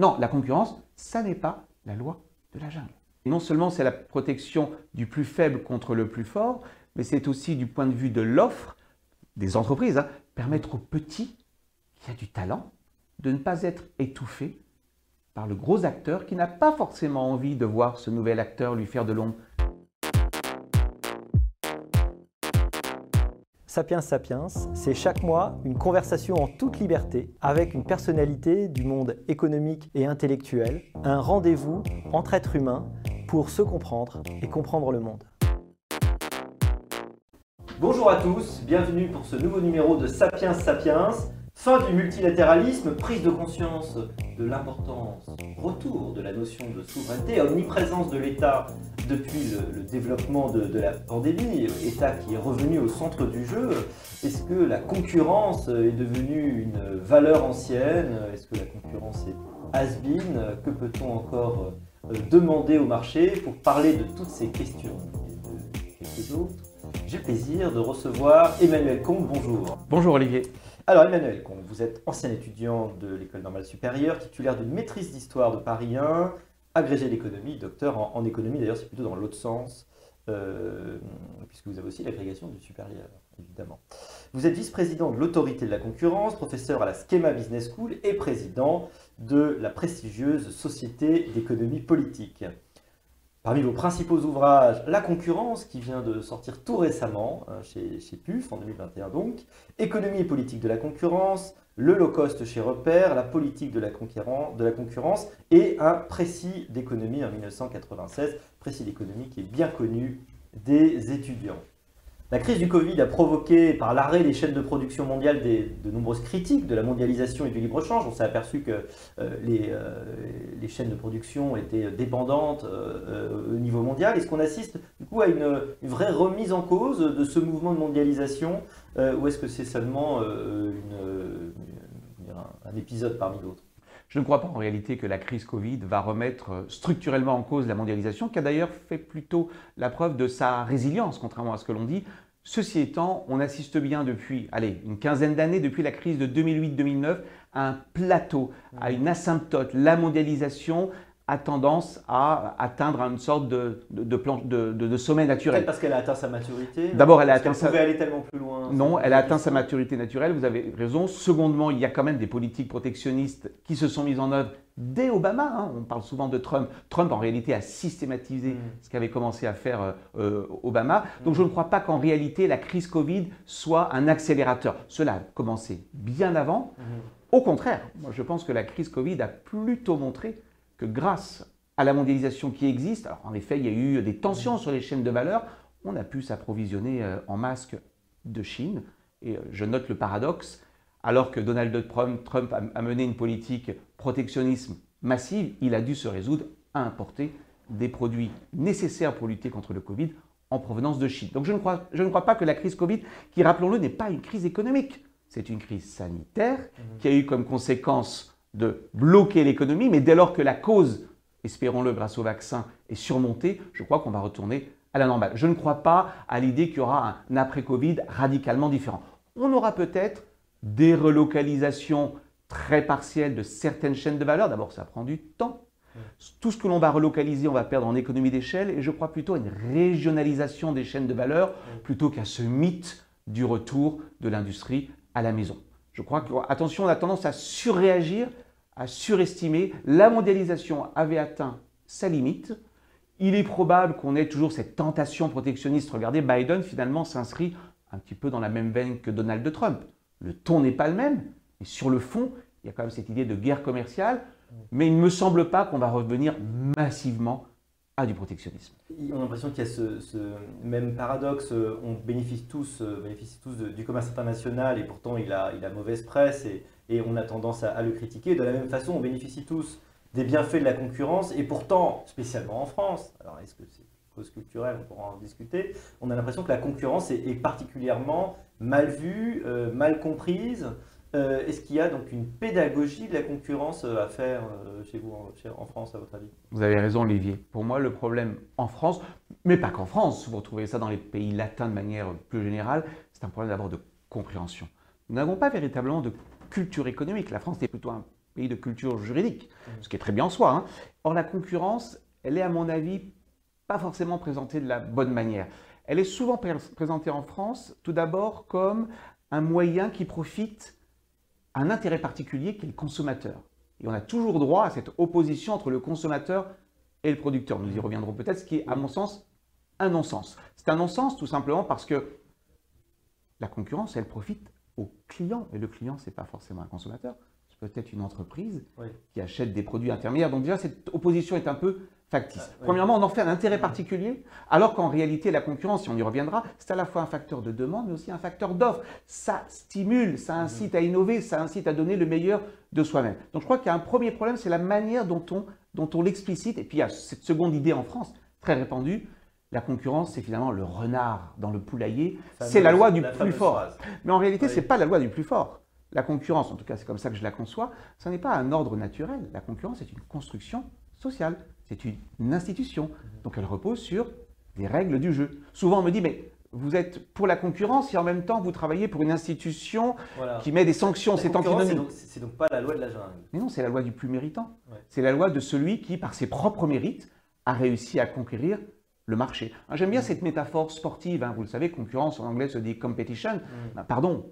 Non, la concurrence, ça n'est pas la loi de la jungle. non seulement c'est la protection du plus faible contre le plus fort, mais c'est aussi du point de vue de l'offre des entreprises, hein, permettre aux petits qui a du talent de ne pas être étouffé par le gros acteur qui n'a pas forcément envie de voir ce nouvel acteur lui faire de l'ombre. Sapiens Sapiens, c'est chaque mois une conversation en toute liberté avec une personnalité du monde économique et intellectuel, un rendez-vous entre êtres humains pour se comprendre et comprendre le monde. Bonjour à tous, bienvenue pour ce nouveau numéro de Sapiens Sapiens. Fin du multilatéralisme, prise de conscience de l'importance, retour de la notion de souveraineté, omniprésence de l'État depuis le, développement de, la pandémie, État qui est revenu au centre du jeu. Est-ce que la concurrence est devenue une valeur ancienne? Est-ce que la concurrence est has-been? Que peut-on encore euh, demander au marché pour parler de toutes ces questions? Et de quelques autres J'ai plaisir de recevoir Emmanuel Comte. Bonjour. Bonjour Olivier. Alors Emmanuel, vous êtes ancien étudiant de l'école normale supérieure, titulaire d'une maîtrise d'histoire de Paris 1, agrégé d'économie, docteur en, économie, d'ailleurs c'est plutôt dans l'autre sens, euh, puisque vous avez aussi l'agrégation du supérieur, évidemment. Vous êtes vice-président de l'autorité de la concurrence, professeur à la Schema Business School et président de la prestigieuse Société d'économie politique. Parmi vos principaux ouvrages, La concurrence, qui vient de sortir tout récemment hein, chez, PUF en 2021 donc, Économie et politique de la concurrence, Le low cost chez Repère, La politique de la, de la concurrence et un précis d'économie en 1996, précis d'économie qui est bien connu des étudiants. La crise du Covid a provoqué, par l'arrêt des chaînes de production mondiales, de nombreuses critiques de la mondialisation et du libre-échange. On s'est aperçu que euh, euh, les, chaînes de production étaient dépendantes euh, au niveau mondial. Est-ce qu'on assiste du coup à une, vraie remise en cause de ce mouvement de mondialisation ou est-ce que c'est seulement un épisode parmi d'autres? Je ne crois pas en réalité que la crise Covid va remettre structurellement en cause la mondialisation, qui a d'ailleurs fait plutôt la preuve de sa résilience, contrairement à ce que l'on dit. Ceci étant, on assiste bien depuis, allez, une quinzaine d'années, depuis la crise de 2008-2009, à un plateau, à une asymptote. La mondialisation a tendance à atteindre une sorte de, de, de, sommet naturel. parce qu'elle a atteint sa maturité D'abord, elle a atteint sa... pouvait aller tellement plus loin. Non, elle a atteint sa maturité naturelle, vous avez raison. Secondement, il y a quand même des politiques protectionnistes qui se sont mises en œuvre dès Obama. Hein. On parle souvent de Trump. Trump, en réalité, a systématisé mm. ce qu'avait commencé à faire euh, euh, Obama. Donc, je ne crois pas qu'en réalité, la crise Covid soit un accélérateur. Cela a commencé bien avant. Mm. Au contraire, moi, je pense que la crise Covid a plutôt montré que grâce à la mondialisation qui existe, alors en effet, il y a eu des tensions sur les chaînes de valeur, on a pu s'approvisionner euh, en masques de Chine. Et je note le paradoxe, alors que Donald Trump a mené une politique protectionnisme massive, il a dû se résoudre à importer des produits nécessaires pour lutter contre le Covid en provenance de Chine. Donc je ne crois, je ne crois pas que la crise Covid, qui rappelons-le, n'est pas une crise économique, c'est une crise sanitaire mmh. qui a eu comme conséquence de bloquer l'économie, mais dès lors que la cause, espérons-le grâce au vaccin, est surmontée, je crois qu'on va retourner à la normale. Je ne crois pas à l'idée qu'il y aura un après-Covid radicalement différent. On aura peut-être des relocalisations très partielles de certaines chaînes de valeur. D'abord, ça prend du temps. Tout ce que l'on va relocaliser, on va perdre en économie d'échelle et je crois plutôt à une régionalisation des chaînes de valeur plutôt qu'à ce mythe du retour de l'industrie à la maison. Je crois que, attention, on a tendance à surréagir, à surestimer. La mondialisation avait atteint sa limite. Il est probable qu'on ait toujours cette tentation protectionniste. Regardez, Biden finalement s'inscrit un petit peu dans la même veine que Donald Trump. Le ton n'est pas le même, mais sur le fond, il y a quand même cette idée de guerre commerciale. Mais il ne me semble pas qu'on va revenir massivement du protectionnisme. On a l'impression qu'il y a ce, même paradoxe, euh, on bénéficie tous, euh, tous du commerce international et pourtant il a, il a mauvaise presse et, et on a tendance à, le critiquer. De la même façon, on bénéficie tous des bienfaits de la concurrence et pourtant, spécialement en France, alors est-ce que c'est cause culturelle, on pourra en discuter, on a l'impression que la concurrence est, particulièrement mal vue, euh, mal comprise. Euh, est-ce qu'il y a donc une pédagogie de la concurrence euh, à faire euh, chez vous en, France, à votre avis? Vous avez raison, Olivier. Pour moi, le problème en France, mais pas qu'en France, vous retrouvez ça dans les pays latins de manière plus générale, c'est un problème d'abord de compréhension. Nous n'avons pas véritablement de culture économique. La France est plutôt un pays de culture juridique, mmh. ce qui est très bien en soi. Hein. Or, la concurrence, elle est à mon avis pas forcément présentée de la bonne manière. Elle est souvent présentée en France tout d'abord comme un moyen qui profite à un intérêt particulier qui est le consommateur. Et on a toujours droit à cette opposition entre le consommateur et le producteur. Nous y reviendrons peut-être, ce qui est à mon sens un non-sens. C'est un non-sens tout simplement parce que la concurrence, elle profite au client. Et le client, ce n'est pas forcément un consommateur, c'est peut-être une entreprise qui achète des produits intermédiaires. Donc déjà, cette opposition est un peu factice. Ah, Premièrement, on en fait un intérêt particulier, alors qu'en réalité, la concurrence, si on y reviendra, c'est à la fois un facteur de demande, mais aussi un facteur d'offre. Ça stimule, ça mhm. incite à innover, ça incite à donner le meilleur de soi-même. Donc je crois qu'il y a un premier problème, c'est la manière dont on, dont on l'explicite. Et puis il y a cette seconde idée en France, très répandue, la concurrence, c'est finalement le renard dans le poulailler. C'est la loi du plus fort. Mais en réalité, ce n'est pas la loi du plus fort. La concurrence, en tout cas, c'est comme ça que je la conçois, ce n'est pas un ordre naturel. La concurrence est une construction sociale. C'est une institution. Donc elle repose sur des règles du jeu. Souvent on me dit, mais vous êtes pour la concurrence et en même temps vous travaillez pour une institution qui met des sanctions. C'est antinomique. C'est donc, pas la loi de la jungle. Mais non, c'est la loi du plus méritant. C'est la loi de celui qui, par ses propres mérites, a réussi à conquérir le marché. Hein, j'aime bien mm. cette métaphore sportive. Hein. Vous le savez, concurrence en anglais se dit competition. Mm. Ben, pardon,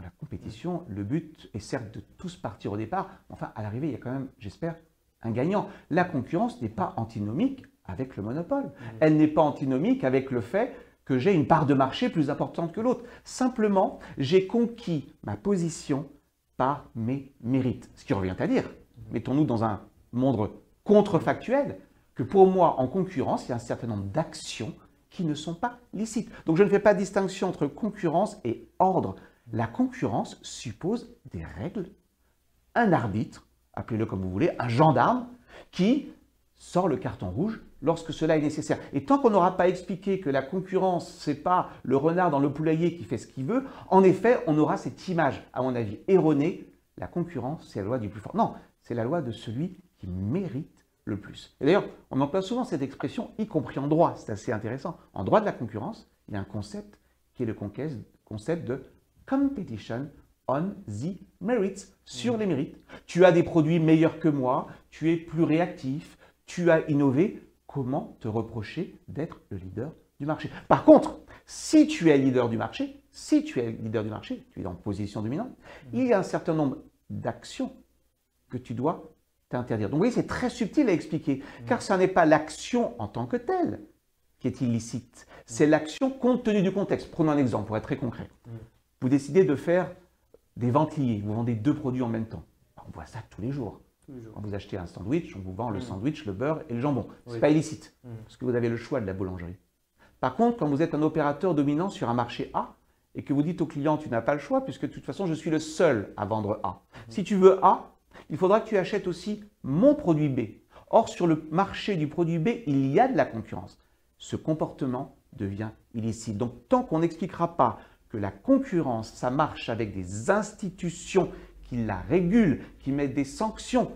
la compétition, le but est certes de tous partir au départ. Enfin, à l'arrivée, il y a quand même, j'espère, un gagnant. La concurrence n'est pas antinomique avec le monopole. Elle n'est pas antinomique avec le fait que j'ai une part de marché plus importante que l'autre. Simplement, j'ai conquis ma position par mes mérites. Ce qui revient à dire, mettons-nous dans un monde contrefactuel, que pour moi, en concurrence, il y a un certain nombre d'actions qui ne sont pas licites. Donc je ne fais pas distinction entre concurrence et ordre. La concurrence suppose des règles, un arbitre, appelez-le comme vous voulez, un gendarme qui sort le carton rouge lorsque cela est nécessaire. Et tant qu'on n'aura pas expliqué que la concurrence, c'est pas le renard dans le poulailler qui fait ce qu'il veut, en effet, on aura cette image, à mon avis, erronée. La concurrence, c'est la loi du plus fort. Non, c'est la loi de celui qui mérite le plus. Et d'ailleurs, on emploie souvent cette expression, y compris en droit. C'est assez intéressant. En droit de la concurrence, il y a un concept qui est le concept de competition on the merits, sur les mérites. Tu as des produits meilleurs que moi, tu es plus réactif, tu as innové. Comment te reprocher d'être le leader du marché? Par contre, si tu es leader du marché, si tu es leader du marché, tu es en position dominante, mmh. il y a un certain nombre d'actions que tu dois t'interdire. Donc vous voyez, c'est très subtil à expliquer, mmh. car ce n'est pas l'action en tant que telle qui est illicite, c'est mmh. l'action compte tenu du contexte. Prenons un exemple pour être très concret. Vous décidez de faire des ventiliers, vous vendez deux produits en même temps. On voit ça tous les jours. Quand vous achetez un sandwich, on vous vend le mm. sandwich, le beurre et le jambon. Ce n'est pas illicite, mm. parce que vous avez le choix de la boulangerie. Par contre, quand vous êtes un opérateur dominant sur un marché A et que vous dites au client, tu n'as pas le choix, puisque de toute façon, je suis le seul à vendre A. Mm. Si tu veux A, il faudra que tu achètes aussi mon produit B. Or, sur le marché du produit B, il y a de la concurrence. Ce comportement devient illicite. Donc, tant qu'on n'expliquera pas que la concurrence, ça marche avec des institutions qui la régulent, qui mettent des sanctions,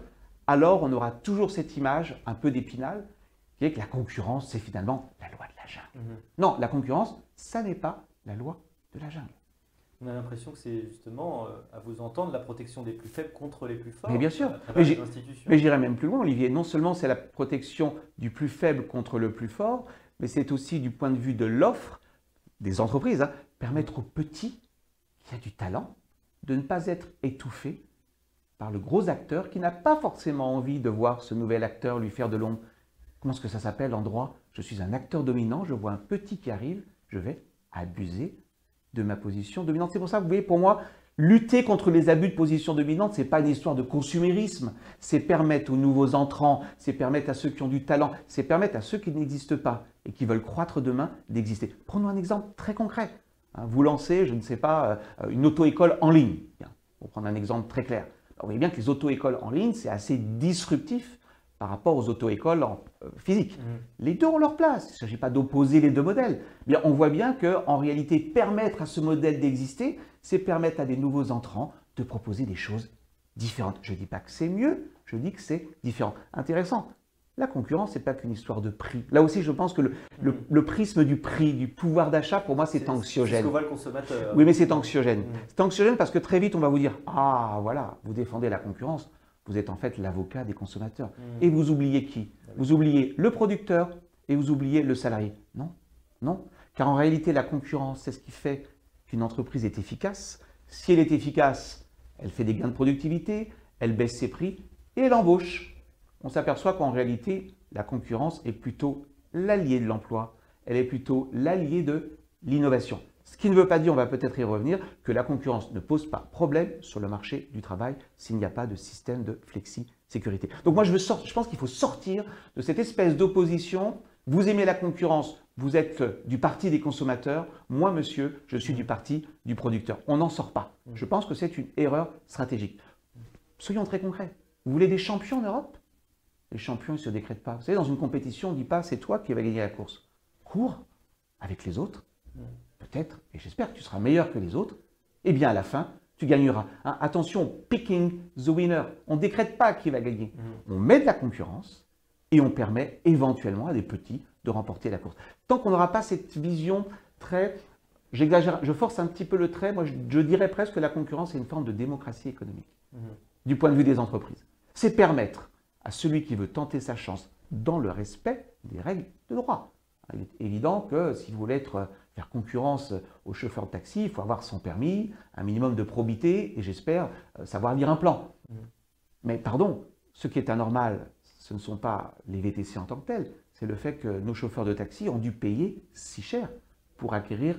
alors on aura toujours cette image un peu d'épinal, qui est que la concurrence, c'est finalement la loi de la jungle. Mhm. Non, la concurrence, ça n'est pas la loi de la jungle. On a l'impression que c'est justement, euh, à vous entendre, la protection des plus faibles contre les plus forts. Mais bien sûr. Mais j'irai même plus loin, Olivier. Non seulement c'est la protection du plus faible contre le plus fort, mais c'est aussi du point de vue de l'offre des entreprises, hein, permettre aux petits qui a du talent de ne pas être étouffé par le gros acteur qui n'a pas forcément envie de voir ce nouvel acteur lui faire de l'ombre. Comment est-ce que ça s'appelle en droit Je suis un acteur dominant, je vois un petit qui arrive, je vais abuser de ma position dominante. C'est pour ça que vous voyez, pour moi, lutter contre les abus de position dominante, ce n'est pas une histoire de consumérisme, c'est permettre aux nouveaux entrants, c'est permettre à ceux qui ont du talent, c'est permettre à ceux qui n'existent pas et qui veulent croître demain d'exister. Prenons un exemple très concret. Hein, vous lancez, je ne sais pas, euh, une auto-école en ligne. pour prendre un exemple très clair. vous voyez bien que les auto-écoles en ligne, c'est assez disruptif par rapport aux auto-écoles en euh, physique. Mmh. Les deux ont leur place. Il ne s'agit pas d'opposer les deux modèles. Bien, on voit bien qu'en réalité, permettre à ce modèle d'exister, c'est permettre à des nouveaux entrants de proposer des choses différentes. Je ne dis pas que c'est mieux, je dis que c'est différent. Intéressant. La concurrence, n'est pas qu'une histoire de prix. Là aussi, je pense que le, prisme du prix, du pouvoir d'achat, pour moi, c'est anxiogène. C'est ce le consommateur. Oui, mais c'est anxiogène. Mm. C'est anxiogène parce que très vite, on va vous dire Ah, voilà, vous défendez la concurrence. vous êtes en fait l'avocat des consommateurs. Mmh. Et vous oubliez qui? Vous oubliez le producteur et vous oubliez le salarié. Non, non. Car en réalité, la concurrence, c'est ce qui fait qu'une entreprise est efficace. Si elle est efficace, elle fait des gains de productivité, elle baisse ses prix et elle embauche. On s'aperçoit qu'en réalité, la concurrence est plutôt l'allié de l'emploi. Elle est plutôt l'allié de l'innovation. Ce qui ne veut pas dire, on va peut-être y revenir, que la concurrence ne pose pas problème sur le marché du travail s'il n'y a pas de système de flexi-sécurité. Donc moi, je, je pense qu'il faut sortir de cette espèce d'opposition. Vous aimez la concurrence, vous êtes du parti des consommateurs. Moi, monsieur, je suis du parti du producteur. On n'en sort pas. Je pense que c'est une erreur stratégique. Soyons très concrets. Vous voulez des champions en Europe? Les champions ne se décrètent pas. Vous savez, dans une compétition, on ne dit pas c'est toi qui vas gagner la course. Cours avec les autres peut-être, et j'espère que tu seras meilleur que les autres, et eh bien à la fin, tu gagneras. Hein, attention, picking the winner. On ne décrète pas qui va gagner. Mm. On met de la concurrence et on permet éventuellement à des petits de remporter la course. Tant qu'on n'aura pas cette vision très... J'exagère, je force un petit peu le trait, moi je, dirais presque que la concurrence est une forme de démocratie économique, mm. du point de vue des entreprises. C'est permettre à celui qui veut tenter sa chance dans le respect des règles de droit. Il est évident que si vous voulez être faire concurrence aux chauffeurs de taxi, il faut avoir son permis, un minimum de probité et j'espère euh, savoir lire un plan. Mm. Mais pardon, ce qui est anormal, ce ne sont pas les VTC en tant que tels, c'est le fait que nos chauffeurs de taxi ont dû payer si cher pour acquérir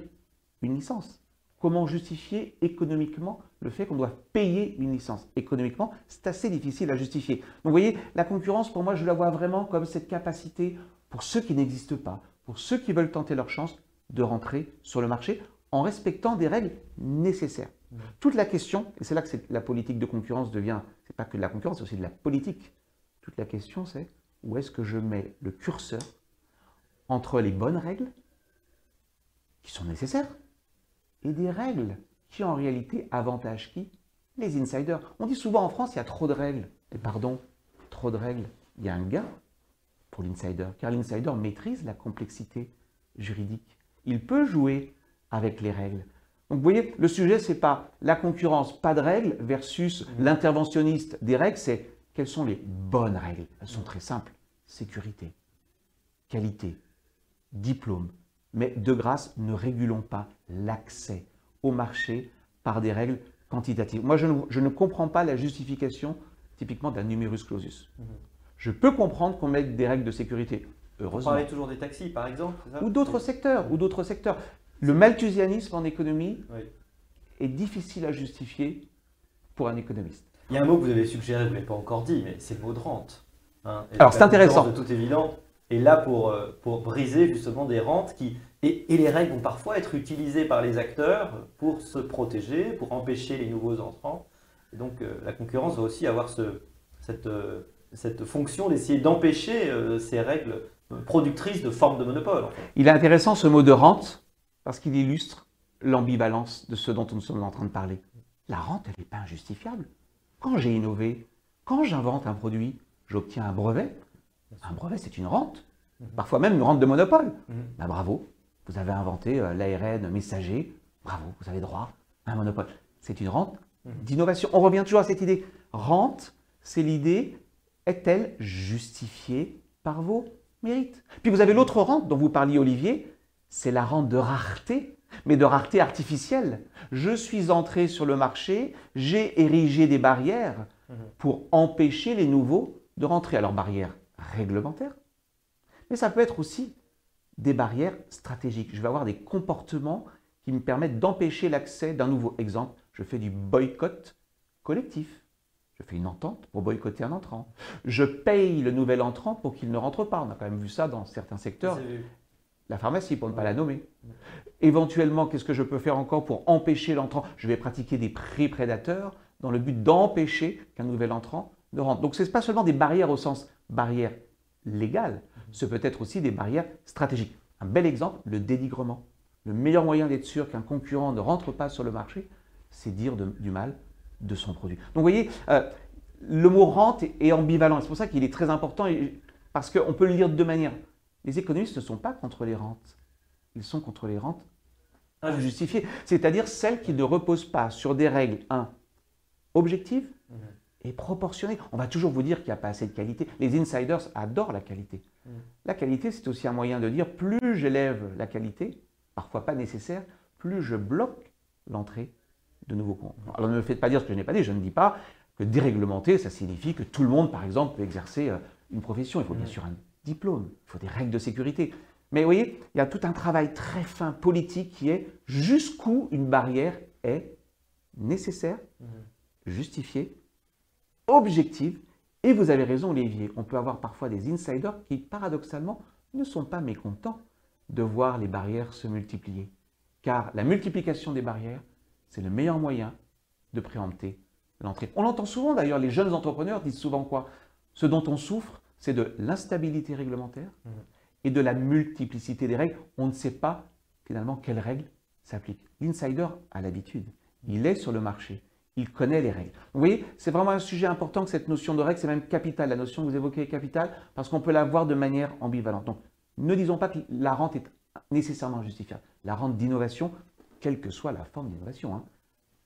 une licence. Comment justifier économiquement le fait qu'on doit payer une licence? Économiquement, c'est assez difficile à justifier. Donc vous voyez, la concurrence, pour moi, je la vois vraiment comme cette capacité, pour ceux qui n'existent pas, pour ceux qui veulent tenter leur chance, de rentrer sur le marché en respectant des règles nécessaires. Mmh. Toute la question, et c'est là que la politique de concurrence devient, c'est pas que de la concurrence, c'est aussi de la politique. Toute la question, c'est où est-ce que je mets le curseur entre les bonnes règles, qui sont nécessaires, et des règles qui en réalité avantagent qui? Les insiders. On dit souvent en France, il y a trop de règles. Et pardon, trop de règles. Il y a un gain pour l'insider, car l'insider maîtrise la complexité juridique il peut jouer avec les règles. Donc vous voyez, le sujet, ce n'est pas la concurrence, pas de règles, versus mmh. l'interventionniste des règles, c'est quelles sont les bonnes règles. Elles sont très simples. Sécurité, qualité, diplôme. Mais de grâce, ne régulons pas l'accès au marché par des règles quantitatives. Moi, je ne, comprends pas la justification typiquement d'un numerus clausus. Mmh. Je peux comprendre qu'on mette des règles de sécurité. Heureusement. On parlait toujours des taxis, par exemple. ou d'autres secteurs, ou d'autres secteurs. Le malthusianisme en économie est difficile à justifier pour un économiste. Il y a un mot que vous avez suggéré, vous ne l'avez pas encore dit, mais c'est le mot de rente. Hein. Alors c'est intéressant. De toute évidence, et là pour, euh, pour briser justement des rentes qui... Et, et, les règles vont parfois être utilisées par les acteurs pour se protéger, pour empêcher les nouveaux entrants. Et donc euh, la concurrence va aussi avoir ce, cette, euh, cette fonction d'essayer d'empêcher ces règles productrice de formes de monopole. Il est intéressant ce mot de rente parce qu'il illustre l'ambivalence de ce dont nous sommes en train de parler. La rente, elle n'est pas injustifiable. Quand j'ai innové, quand j'invente un produit, j'obtiens un brevet. Un brevet, c'est une rente. Mhm. Parfois même une rente de monopole. Mhm. Bah, bravo, vous avez inventé euh, l'ARN messager. Bravo, vous avez droit à un monopole. C'est une rente mhm. d'innovation. On revient toujours à cette idée. Rente, c'est l'idée, est-elle justifiée par vos mérite. Puis vous avez l'autre rente dont vous parliez, Olivier, c'est la rente de rareté, mais de rareté artificielle. Je suis entré sur le marché, j'ai érigé des barrières mhm. pour empêcher les nouveaux de rentrer. Alors barrières réglementaires, mais ça peut être aussi des barrières stratégiques. Je vais avoir des comportements qui me permettent d'empêcher l'accès d'un nouveau. Exemple, je fais du boycott collectif. Je fais une entente pour boycotter un entrant. Je paye le nouvel entrant pour qu'il ne rentre pas. On a quand même vu ça dans certains secteurs. La pharmacie, pour ne pas la nommer. Éventuellement, qu'est-ce que je peux faire encore pour empêcher l'entrant? Je vais pratiquer des prix prédateurs dans le but d'empêcher qu'un nouvel entrant ne rentre. Donc ce n'est pas seulement des barrières au sens barrière légale, ce peut être aussi des barrières stratégiques. Un bel exemple, le dénigrement. Le meilleur moyen d'être sûr qu'un concurrent ne rentre pas sur le marché, c'est dire du mal de son produit. Donc vous voyez, euh, le mot rente est, ambivalent. C'est pour ça qu'il est très important parce qu'on peut le lire de deux manières. Les économistes ne sont pas contre les rentes. Ils sont contre les rentes injustifiées. C'est-à-dire celles qui ne reposent pas sur des règles, un, objectives mhm. est proportionnée. On va toujours vous dire qu'il n'y a pas assez de qualité. Les insiders adorent la qualité. La qualité, c'est aussi un moyen de dire plus j'élève la qualité, parfois pas nécessaire, plus je bloque l'entrée de nouveaux comptes. Alors ne me faites pas dire ce que je n'ai pas dit, je ne dis pas que déréglementer, ça signifie que tout le monde, par exemple, peut exercer euh, une profession. Il faut bien mm. sûr un diplôme, il faut des règles de sécurité. Mais vous voyez, il y a tout un travail très fin politique qui est jusqu'où une barrière est nécessaire, mm. justifiée, objective. Et vous avez raison, Olivier, on peut avoir parfois des insiders qui, paradoxalement, ne sont pas mécontents de voir les barrières se multiplier. Car la multiplication des barrières, c'est le meilleur moyen de préempter l'entrée. On l'entend souvent d'ailleurs, les jeunes entrepreneurs disent souvent quoi? Ce dont on souffre, c'est de l'instabilité réglementaire mmh. et de la multiplicité des règles. On ne sait pas finalement quelles règles s'appliquent. L'insider a l'habitude. Il est sur le marché. Il connaît les règles. vous voyez, c'est vraiment un sujet important que cette notion de règle, c'est même capital. La notion que vous évoquez est capitale parce qu'on peut la voir de manière ambivalente. Donc, ne disons pas que la rente est nécessairement justifiable. La rente d'innovation, quelle que soit la forme d'innovation. Hein.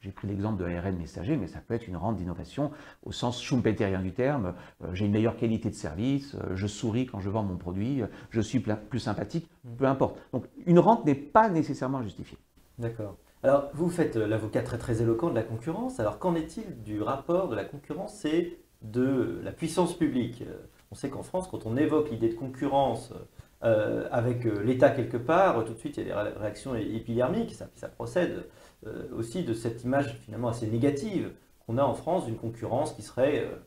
J'ai pris l'exemple de ARN messager, mais ça peut être une rente d'innovation au sens schumpeterien du terme. Euh, j'ai une meilleure qualité de service, euh, je souris quand je vends mon produit, euh, je suis plus sympathique, mm. peu importe. Donc une rente n'est pas nécessairement justifiée. D'accord. Alors vous faites l'avocat très très éloquent de la concurrence. Alors qu'en est-il du rapport de la concurrence et de la puissance publique? On sait qu'en France, quand on évoque l'idée de concurrence avec l'État quelque part, tout de suite il y a des réactions épidermiques, ça, ça procède euh, aussi de cette image finalement assez négative qu'on a en France d'une concurrence qui serait euh, euh,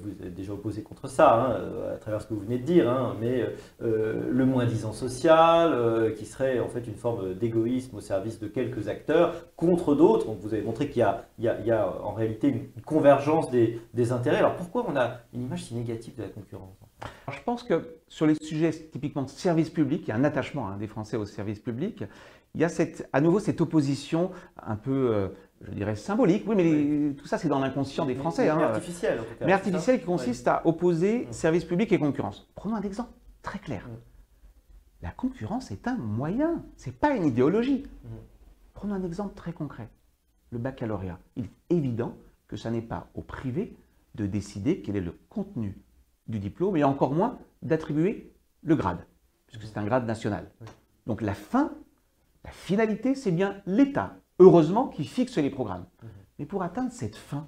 vous êtes déjà opposé contre ça, hein, à travers ce que vous venez de dire, hein, mais le moins-disant social, qui serait en fait une forme d'égoïsme au service de quelques acteurs contre d'autres. Donc vous avez montré qu'il y, a en réalité une convergence des, intérêts. Alors pourquoi on a une image si négative de la concurrence? Je pense que sur les sujets typiquement de service public, il y a un attachement hein, des Français au service public il y a à nouveau cette opposition un peu, euh, je dirais, symbolique. Oui, mais tout ça, c'est dans l'inconscient des Français. Mais, hein. artificielle, en tout cas. Mais artificielle qui consiste à opposer mm. service public et concurrence. Prenons un exemple très clair. Mm. La concurrence est un moyen, ce n'est pas une idéologie. Mm. Prenons un exemple très concret. Le baccalauréat. Il est évident que ce n'est pas au privé de décider quel est le contenu du diplôme et encore moins d'attribuer le grade, puisque c'est un grade national. Donc la fin la finalité, c'est bien l'État, heureusement, qui fixe les programmes. Mhm. Mais pour atteindre cette fin,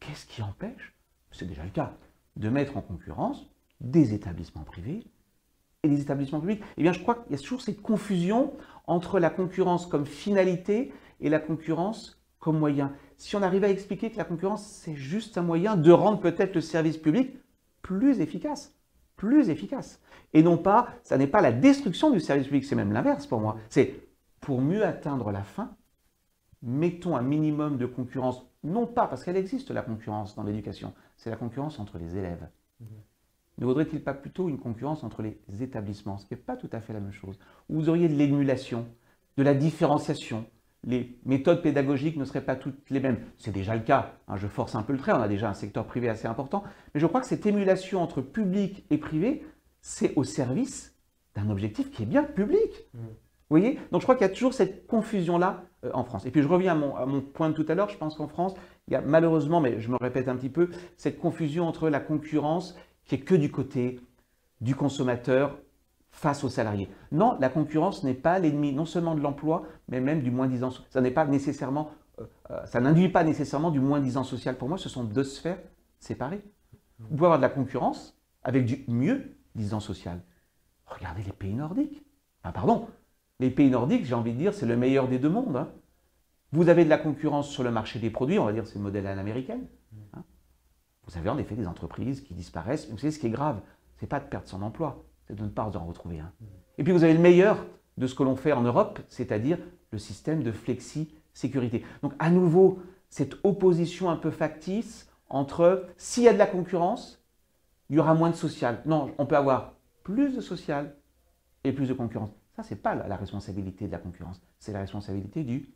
qu'est-ce qui empêche, c'est déjà le cas, de mettre en concurrence des établissements privés et des établissements publics? Eh bien, je crois qu'il y a toujours cette confusion entre la concurrence comme finalité et la concurrence comme moyen. Si on arrive à expliquer que la concurrence, c'est juste un moyen de rendre peut-être le service public plus efficace, plus efficace. Et non pas, ça n'est pas la destruction du service public, c'est même l'inverse pour moi. C'est pour mieux atteindre la fin, mettons un minimum de concurrence, non pas parce qu'elle existe la concurrence dans l'éducation, c'est la concurrence entre les élèves. Mhm. Ne vaudrait-il pas plutôt une concurrence entre les établissements, ce qui n'est pas tout à fait la même chose, vous auriez de l'émulation, de la différenciation, les méthodes pédagogiques ne seraient pas toutes les mêmes. C'est déjà le cas, hein, je force un peu le trait, on a déjà un secteur privé assez important, mais je crois que cette émulation entre public et privé, c'est au service d'un objectif qui est bien public. Mhm. Vous voyez? Donc je crois qu'il y a toujours cette confusion-là euh, en France. Et puis je reviens à mon, point de tout à l'heure, je pense qu'en France, il y a malheureusement, mais je me répète un petit peu, cette confusion entre la concurrence qui est que du côté du consommateur face aux salariés. Non, la concurrence n'est pas l'ennemi non seulement de l'emploi, mais même du moins-disant. Ça n'est pas nécessairement, euh, euh, ça n'induit pas nécessairement du moins-disant social. Pour moi, ce sont deux sphères séparées. Vous pouvez avoir de la concurrence avec du mieux disant social. Regardez les pays nordiques. Ah, pardon, les pays nordiques, j'ai envie de dire, c'est le meilleur des deux mondes. Hein. Vous avez de la concurrence sur le marché des produits, on va dire c'est le modèle à l'américaine. Hein. Vous avez en effet des entreprises qui disparaissent. Vous savez ce qui est grave, c'est pas de perdre son emploi, c'est de ne pas en retrouver un. Et puis vous avez le meilleur de ce que l'on fait en Europe, c'est-à-dire le système de flexi-sécurité. Donc à nouveau, cette opposition un peu factice entre s'il y a de la concurrence, il y aura moins de social. Non, on peut avoir plus de social et plus de concurrence. Ça, ce n'est pas la responsabilité de la concurrence, c'est la responsabilité du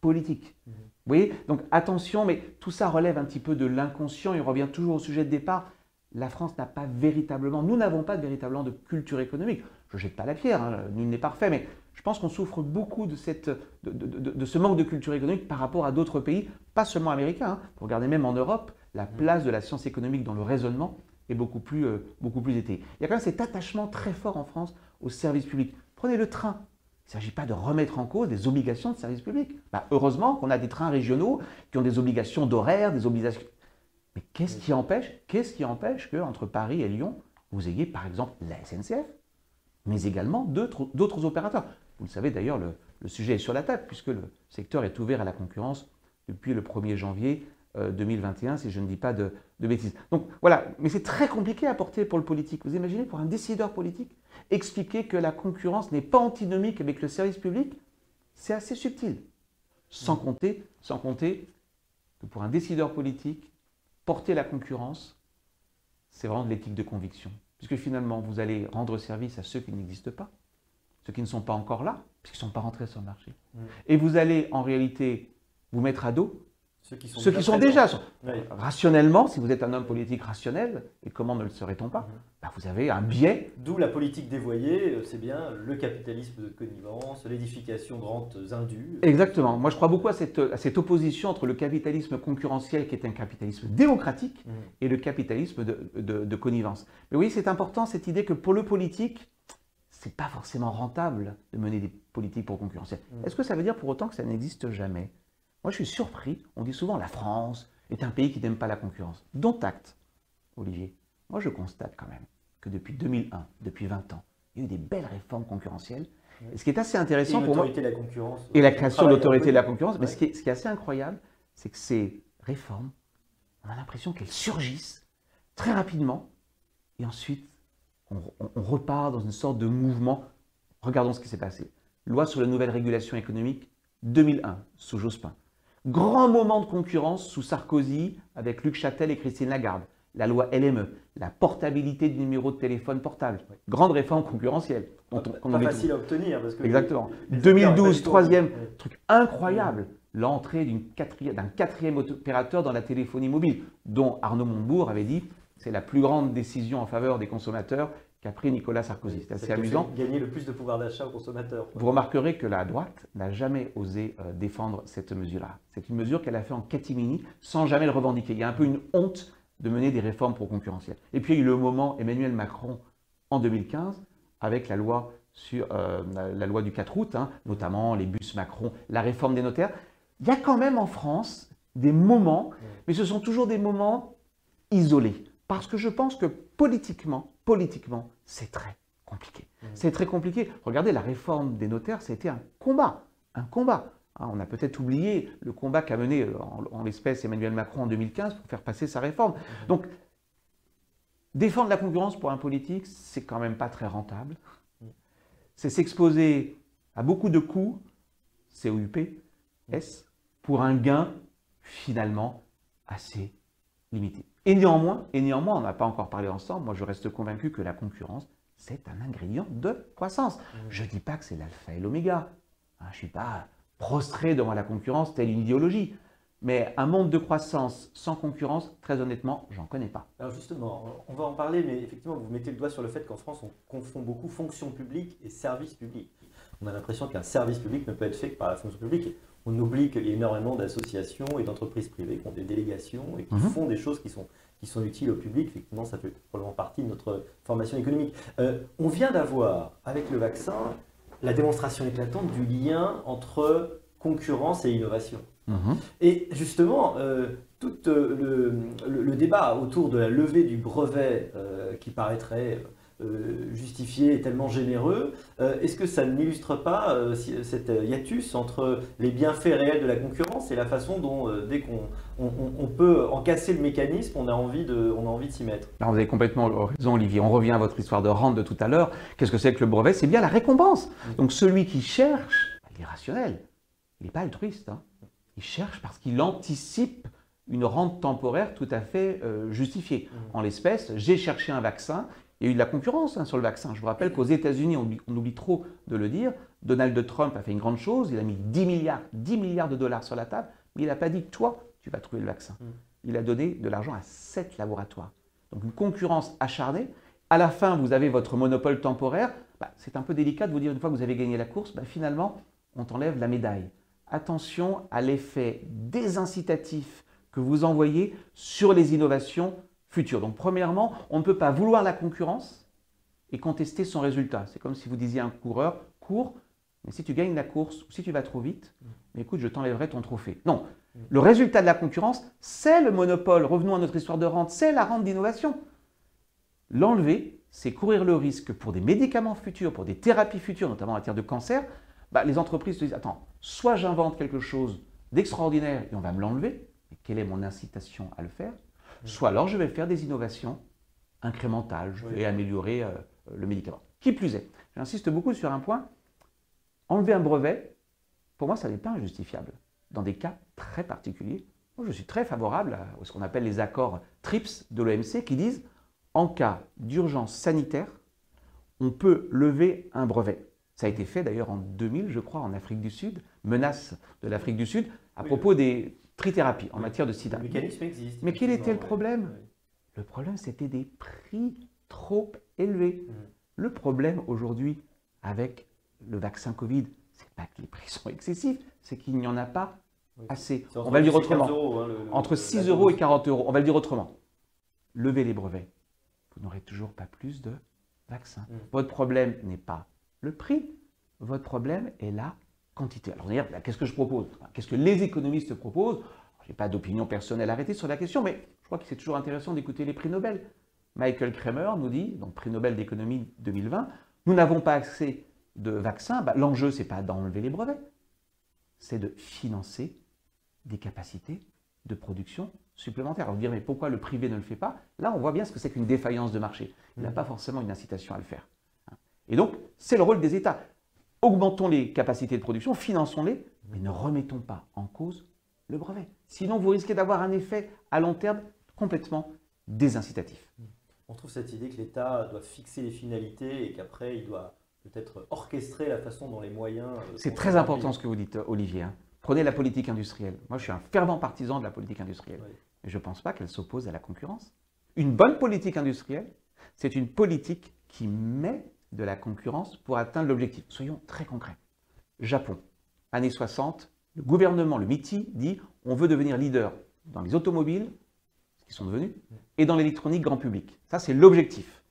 politique. Mhm. Vous voyez? Donc attention, mais tout ça relève un petit peu de l'inconscient on revient toujours au sujet de départ. La France n'a pas véritablement, nous n'avons pas véritablement de culture économique. Je ne jette pas la pierre, hein, nul n'est parfait, mais je pense qu'on souffre beaucoup de, cette, de, ce manque de culture économique par rapport à d'autres pays, pas seulement américains. Hein. Vous regardez même en Europe, la place de la science économique dans le raisonnement est beaucoup plus, euh, beaucoup plus étayée. Il y a quand même cet attachement très fort en France au service public. Prenez le train. Il ne s'agit pas de remettre en cause des obligations de service public. Bah, heureusement qu'on a des trains régionaux qui ont des obligations d'horaire, des obligations. Mais qu'est-ce qui empêche Qu'est-ce qui empêche qu'entre Paris et Lyon, vous ayez par exemple la SNCF, mais également d'autres opérateurs Vous le savez d'ailleurs, le, le sujet est sur la table puisque le secteur est ouvert à la concurrence depuis le 1er janvier 2021, euh, si je ne dis pas de, bêtises. Donc voilà, mais c'est très compliqué à porter pour le politique. Vous imaginez pour un décideur politique expliquer que la concurrence n'est pas antinomique avec le service public, c'est assez subtil. Sans mmh. compter, sans compter que pour un décideur politique, porter la concurrence, c'est vraiment de l'éthique de conviction. Puisque finalement, vous allez rendre service à ceux qui n'existent pas, ceux qui ne sont pas encore là, puisqu'ils ne sont pas rentrés sur le marché. Mmh. Et vous allez en réalité vous mettre à dos ceux qui sont, qui sont déjà. Rationnellement, si vous êtes un homme politique rationnel, et comment ne le serait-on pas mmh. bah, Vous avez un biais. D'où la politique dévoyée, euh, c'est bien le capitalisme de connivence, l'édification de rentes indues. Exactement. Moi, je crois beaucoup à cette, à cette, opposition entre le capitalisme concurrentiel, qui est un capitalisme démocratique, mmh. et le capitalisme de, de, de connivence. Mais oui, c'est important cette idée que pour le politique, c'est pas forcément rentable de mener des politiques pour concurrentielles. Mm. Est-ce que ça veut dire pour autant que ça n'existe jamais? Moi, je suis surpris. On dit souvent la France est un pays qui n'aime pas la concurrence. Dont acte, Olivier. Moi, je constate quand même que depuis 2001, depuis 20 ans, il y a eu des belles réformes concurrentielles. Et ce qui est assez intéressant pour moi. De la concurrence. Et la création de l'autorité de la concurrence. Mais ce qui, est, ce qui est assez incroyable, c'est que ces réformes, on a l'impression qu'elles surgissent très rapidement et ensuite on, repart dans une sorte de mouvement. Regardons ce qui s'est passé. Loi sur la nouvelle régulation économique 2001, sous Jospin. Grand moment de concurrence sous Sarkozy avec Luc Châtel et Christine Lagarde. La loi LME, la portabilité du numéro de téléphone portable. Grande réforme concurrentielle. pas, facile à obtenir. Exactement. 2012, troisième truc incroyable. L'entrée d'un quatrième, opérateur dans la téléphonie mobile, dont Arnaud Montebourg avait dit c'est la plus grande décision en faveur des consommateurs qu'a pris Nicolas Sarkozy. C'est assez amusant. Gagner le plus de pouvoir d'achat aux consommateurs. Vous remarquerez que la droite n'a jamais osé euh, défendre cette mesure-là. C'est une mesure qu'elle a fait en catimini sans jamais le revendiquer. Il y a un peu une honte de mener des réformes pro-concurrentielles. Et puis il y a eu le moment Emmanuel Macron en 2015 avec la loi sur euh, la, loi du 4 août, hein, notamment les bus Macron, la réforme des notaires. Il y a quand même en France des moments, mais ce sont toujours des moments isolés. Parce que je pense que politiquement, politiquement, c'est très compliqué. Mmh. C'est très compliqué. Regardez, la réforme des notaires, c'était un combat. Un combat. Hein, on a peut-être oublié le combat qu'a mené euh, en, l'espèce Emmanuel Macron en 2015 pour faire passer sa réforme. Mmh. Donc, défendre la concurrence pour un politique, c'est quand même pas très rentable. Mmh. C'est s'exposer à beaucoup de coûts, COUP, S, pour un gain finalement assez limité. Et néanmoins, et néanmoins, on n'a pas encore parlé ensemble, moi je reste convaincu que la concurrence, c'est un ingrédient de croissance. Mmh. Je ne dis pas que c'est l'alpha et l'oméga. Hein, je ne suis pas prostré devant la concurrence telle une idéologie. Mais un monde de croissance sans concurrence, très honnêtement, j'en connais pas. Alors justement, on va en parler, mais effectivement, vous mettez le doigt sur le fait qu'en France, on confond beaucoup fonction publique et service public. On a l'impression qu'un service public ne peut être fait que par la fonction publique on oublie qu'il y a énormément d'associations et d'entreprises privées qui ont des délégations et qui mhm. font des choses qui sont, qui sont utiles au public. Effectivement, ça fait probablement partie de notre formation économique. Euh, on vient d'avoir, avec le vaccin, la démonstration éclatante du lien entre concurrence et innovation. Mhm. Et justement, euh, tout euh, le, débat autour de la levée du brevet qui paraîtrait justifié et tellement généreux, euh, est-ce que ça n'illustre pas euh, cette hiatus entre les bienfaits réels de la concurrence et la façon dont, dès qu'on on, peut en casser le mécanisme, on a envie de, on a envie de s'y mettre? Alors Vous avez complètement raison, Olivier. On revient à votre histoire de rente de tout à l'heure. Qu'est-ce que c'est que le brevet? C'est bien la récompense. Donc celui qui cherche, il est rationnel. Il n'est pas altruiste. Hein. Il cherche parce qu'il anticipe une rente temporaire tout à fait justifiée. Mmh. En l'espèce, j'ai cherché un vaccin il y a eu de la concurrence hein, sur le vaccin. Je vous rappelle qu'aux États-Unis, on, oublie trop de le dire, Donald Trump a fait une grande chose, il a mis 10 milliards, 10 milliards de dollars sur la table, mais il n'a pas dit toi, tu vas trouver le vaccin. Mm. Il a donné de l'argent à 7 laboratoires. Donc une concurrence acharnée. À la fin, vous avez votre monopole temporaire. Bah, c'est un peu délicat de vous dire une fois que vous avez gagné la course, bah, finalement, on t'enlève la médaille. Attention à l'effet désincitatif que vous envoyez sur les innovations Donc premièrement, on ne peut pas vouloir la concurrence et contester son résultat. C'est comme si vous disiez à un coureur, cours, mais si tu gagnes la course ou si tu vas trop vite, mais écoute, je t'enlèverai ton trophée. Non, le résultat de la concurrence, c'est le monopole. Revenons à notre histoire de rente, c'est la rente d'innovation. L'enlever, c'est courir le risque pour des médicaments futurs, pour des thérapies futures, notamment en matière de cancer. Bah, les entreprises se disent, attends, soit j'invente quelque chose d'extraordinaire et on va me l'enlever, mais quelle est mon incitation à le faire? Soit alors je vais faire des innovations incrémentales, je vais améliorer euh, le médicament. Qui plus est, j'insiste beaucoup sur un point, enlever un brevet, pour moi, ça n'est pas injustifiable. Dans des cas très particuliers, moi, je suis très favorable à ce qu'on appelle les accords TRIPS de l'OMC qui disent en cas d'urgence sanitaire, on peut lever un brevet. Ça a été fait d'ailleurs en 2000, je crois, en Afrique du Sud, menace de l'Afrique du Sud, à propos des trithérapies en matière de sida. Le mécanisme existe. Mais quel était le problème Le problème, c'était des prix trop élevés. Mm. Le problème aujourd'hui avec le vaccin Covid, c'est pas que les prix sont excessifs, c'est qu'il n'y en a pas assez. On va le dire autrement. Hein, entre 6 euros et 40 euros. On va le dire autrement. Levez les brevets. Vous n'aurez toujours pas plus de vaccins. Mm. Votre problème n'est pas le prix. Votre problème est la quantité. Alors, bah, qu'est-ce que je propose? Qu'est-ce que les économistes proposent? Je n'ai pas d'opinion personnelle arrêtée sur la question, mais je crois que c'est toujours intéressant d'écouter les prix Nobel. Michael Kramer nous dit, donc prix Nobel d'économie 2020, nous n'avons pas accès de vaccins. Bah, l'enjeu, ce n'est pas d'enlever les brevets, c'est de financer des capacités de production supplémentaires. Alors vous dire, mais pourquoi le privé ne le fait pas? Là, on voit bien ce que c'est qu'une défaillance de marché. Il n'a mmh. pas forcément une incitation à le faire. Et donc, c'est le rôle des États. Augmentons les capacités de production, finançons-les, mais ne remettons pas en cause le brevet. Sinon, vous risquez d'avoir un effet à long terme complètement désincitatif. On trouve cette idée que l'État doit fixer les finalités et qu'après, il doit peut-être orchestrer la façon dont les moyens... Euh, c'est très important ce que vous dites, Olivier. Hein. Prenez la politique industrielle. Moi, je suis un fervent partisan de la politique industrielle. Mais je ne pense pas qu'elle s'oppose à la concurrence. Une bonne politique industrielle, c'est une politique qui met de la concurrence pour atteindre l'objectif. Soyons très concrets. Japon, années 60, le gouvernement, le MITI, dit on veut devenir leader dans les automobiles, ce qu'ils sont devenus, et dans l'électronique grand public. Ça, c'est l'objectif.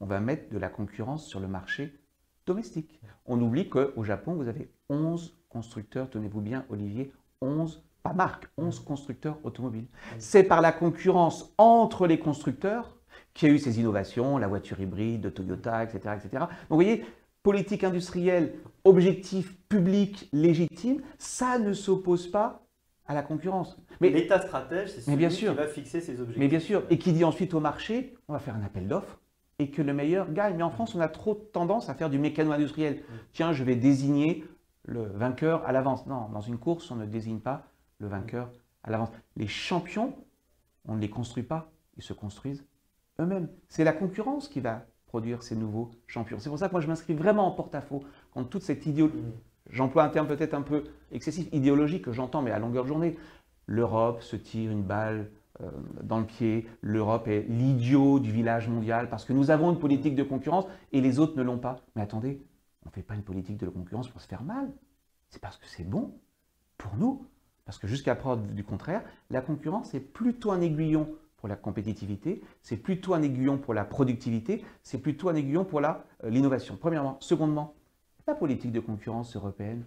On va mettre de la concurrence sur le marché domestique. On oublie qu'au Japon, vous avez 11 constructeurs, tenez-vous bien, Olivier, 11, pas marque, 11 constructeurs automobiles. C'est par la concurrence entre les constructeurs qui a eu ces innovations, la voiture hybride de Toyota, etc. etc. Donc vous voyez, politique industrielle, objectif public légitime, ça ne s'oppose pas à la concurrence. Mais l'État stratège, c'est celui qui va fixer ses objectifs. Mais bien sûr, et qui dit ensuite au marché, on va faire un appel d'offres et que le meilleur gagne. Mais en France, on a trop tendance à faire du mécano industriel. Mm. Tiens, je vais désigner le vainqueur à l'avance. Non, dans une course, on ne désigne pas le vainqueur à l'avance. Les champions, on ne les construit pas, ils se construisent eux-mêmes. C'est la concurrence qui va produire ces nouveaux champions. C'est pour ça que moi je m'inscris vraiment en porte-à-faux contre toute cette idéologie. J'emploie un terme peut-être un peu excessif, idéologique que j'entends, mais à longueur de journée. L'Europe se tire une balle euh, dans le pied. L'Europe est l'idiot du village mondial parce que nous avons une politique de concurrence et les autres ne l'ont pas. Mais attendez, on ne fait pas une politique de concurrence pour se faire mal. C'est parce que c'est bon pour nous. Parce que jusqu'à preuve du contraire, la concurrence est plutôt un aiguillon pour la compétitivité, c'est plutôt un aiguillon pour la productivité, c'est plutôt un aiguillon pour euh, l'innovation. Premièrement. Secondement, la politique de concurrence européenne,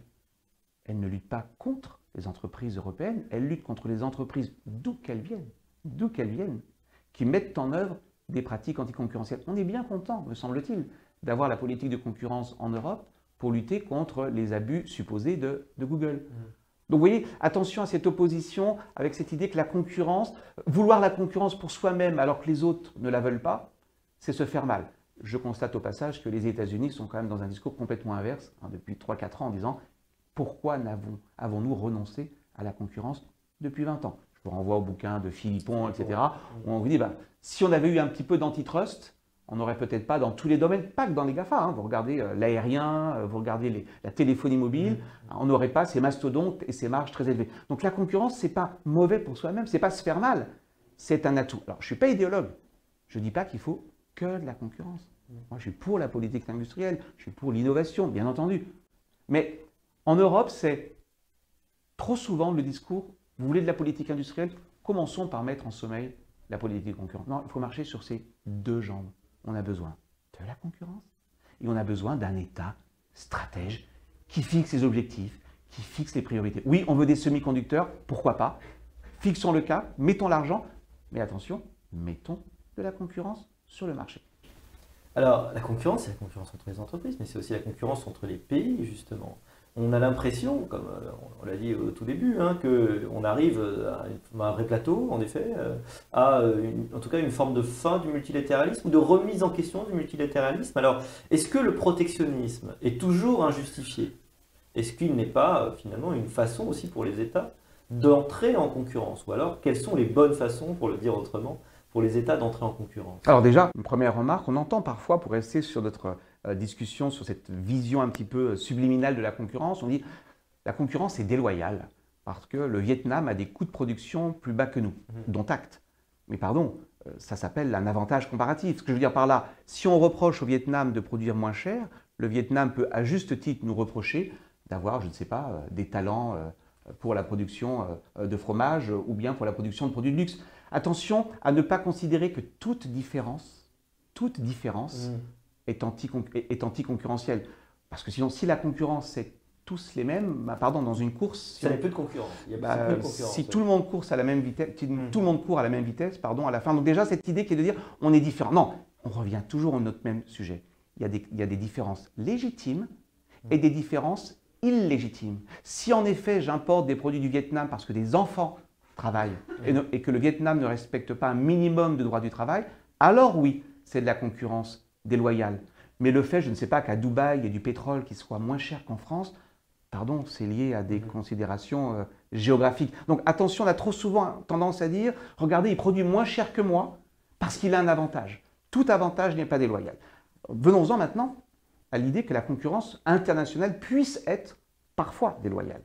elle ne lutte pas contre les entreprises européennes, elle lutte contre les entreprises d'où qu'elles viennent, d'où qu'elles viennent, qui mettent en œuvre des pratiques anticoncurrentielles. On est bien content, me semble-t-il, d'avoir la politique de concurrence en Europe pour lutter contre les abus supposés de, Google. Mmh. Donc vous voyez, attention à cette opposition avec cette idée que la concurrence, vouloir la concurrence pour soi-même alors que les autres ne la veulent pas, c'est se faire mal. Je constate au passage que les États-Unis sont quand même dans un discours complètement inverse hein, depuis 3-4 ans en disant pourquoi avons-nous renoncé à la concurrence depuis 20 ans? Je vous renvoie au bouquin de Philippon, etc. Où on vous dit ben, si on avait eu un petit peu d'antitrust, on n'aurait peut-être pas dans tous les domaines, pas que dans les GAFA, hein. vous regardez euh, l'aérien, euh, vous regardez la téléphonie mobile, mmh. on n'aurait pas ces mastodontes et ces marges très élevées. Donc la concurrence, ce n'est pas mauvais pour soi-même, ce n'est pas se faire mal, c'est un atout. Alors je ne suis pas idéologue, je ne dis pas qu'il faut que de la concurrence. Mmh. Moi je suis pour la politique industrielle, je suis pour l'innovation, bien entendu. Mais en Europe, c'est trop souvent le discours, vous voulez de la politique industrielle commençons par mettre en sommeil la politique concurrente. Non, il faut marcher sur ces deux jambes. On a besoin de la concurrence et on a besoin d'un État stratège qui fixe les objectifs, qui fixe les priorités. Oui, on veut des semi-conducteurs, pourquoi pas? Fixons le cas, mettons l'argent, mais attention, mettons de la concurrence sur le marché. Alors, la concurrence, c'est la concurrence entre les entreprises, mais c'est aussi la concurrence entre les pays, justement. On a l'impression, comme euh, on l'a dit au tout début, hein, qu'on arrive à un vrai plateau, en effet, euh, à en tout cas une forme de fin du multilatéralisme ou de remise en question du multilatéralisme. Alors, est-ce que le protectionnisme est toujours injustifié? Est-ce qu'il n'est pas euh, finalement une façon aussi pour les États d'entrer en concurrence? Ou alors, quelles sont les bonnes façons, pour le dire autrement, pour les États d'entrer en concurrence? Alors déjà, une première remarque, on entend parfois, pour rester sur notre euh, discussion, sur cette vision un petit peu subliminale de la concurrence, on dit la concurrence est déloyale parce que le Vietnam a des coûts de production plus bas que nous, mhm. dont acte. Mais pardon, euh, ça s'appelle un avantage comparatif. Ce que je veux dire par là, si on reproche au Vietnam de produire moins cher, le Vietnam peut à juste titre nous reprocher d'avoir, je ne sais pas, euh, des talents pour la production de fromage ou bien pour la production de produits de luxe. Attention à ne pas considérer que toute différence, toute différence mm. Est, anti, anticoncurrentielle. Parce que sinon, si la concurrence c'est tous les mêmes, bah, pardon, dans une course, si, peu de concurrence. Bah, si tout le monde court à la même vitesse, mm. tout le monde court à la même vitesse, pardon, à la fin. Donc déjà cette idée qui est de dire on est différent. Non, on revient toujours à notre même sujet. Il y a des, il y a des différences légitimes et des différences illégitimes. Si en effet j'importe des produits du Vietnam parce que des enfants travail et, que le Vietnam ne respecte pas un minimum de droits du travail, alors oui, c'est de la concurrence déloyale. Mais le fait, je ne sais pas, qu'à Dubaï, il y ait du pétrole qui soit moins cher qu'en France, pardon, c'est lié à des mm-hmm. considérations euh, géographiques. Donc attention, on a trop souvent tendance à dire, regardez, il produit moins cher que moi parce qu'il a un avantage. Tout avantage n'est pas déloyal. Venons-en maintenant à l'idée que la concurrence internationale puisse être parfois déloyale.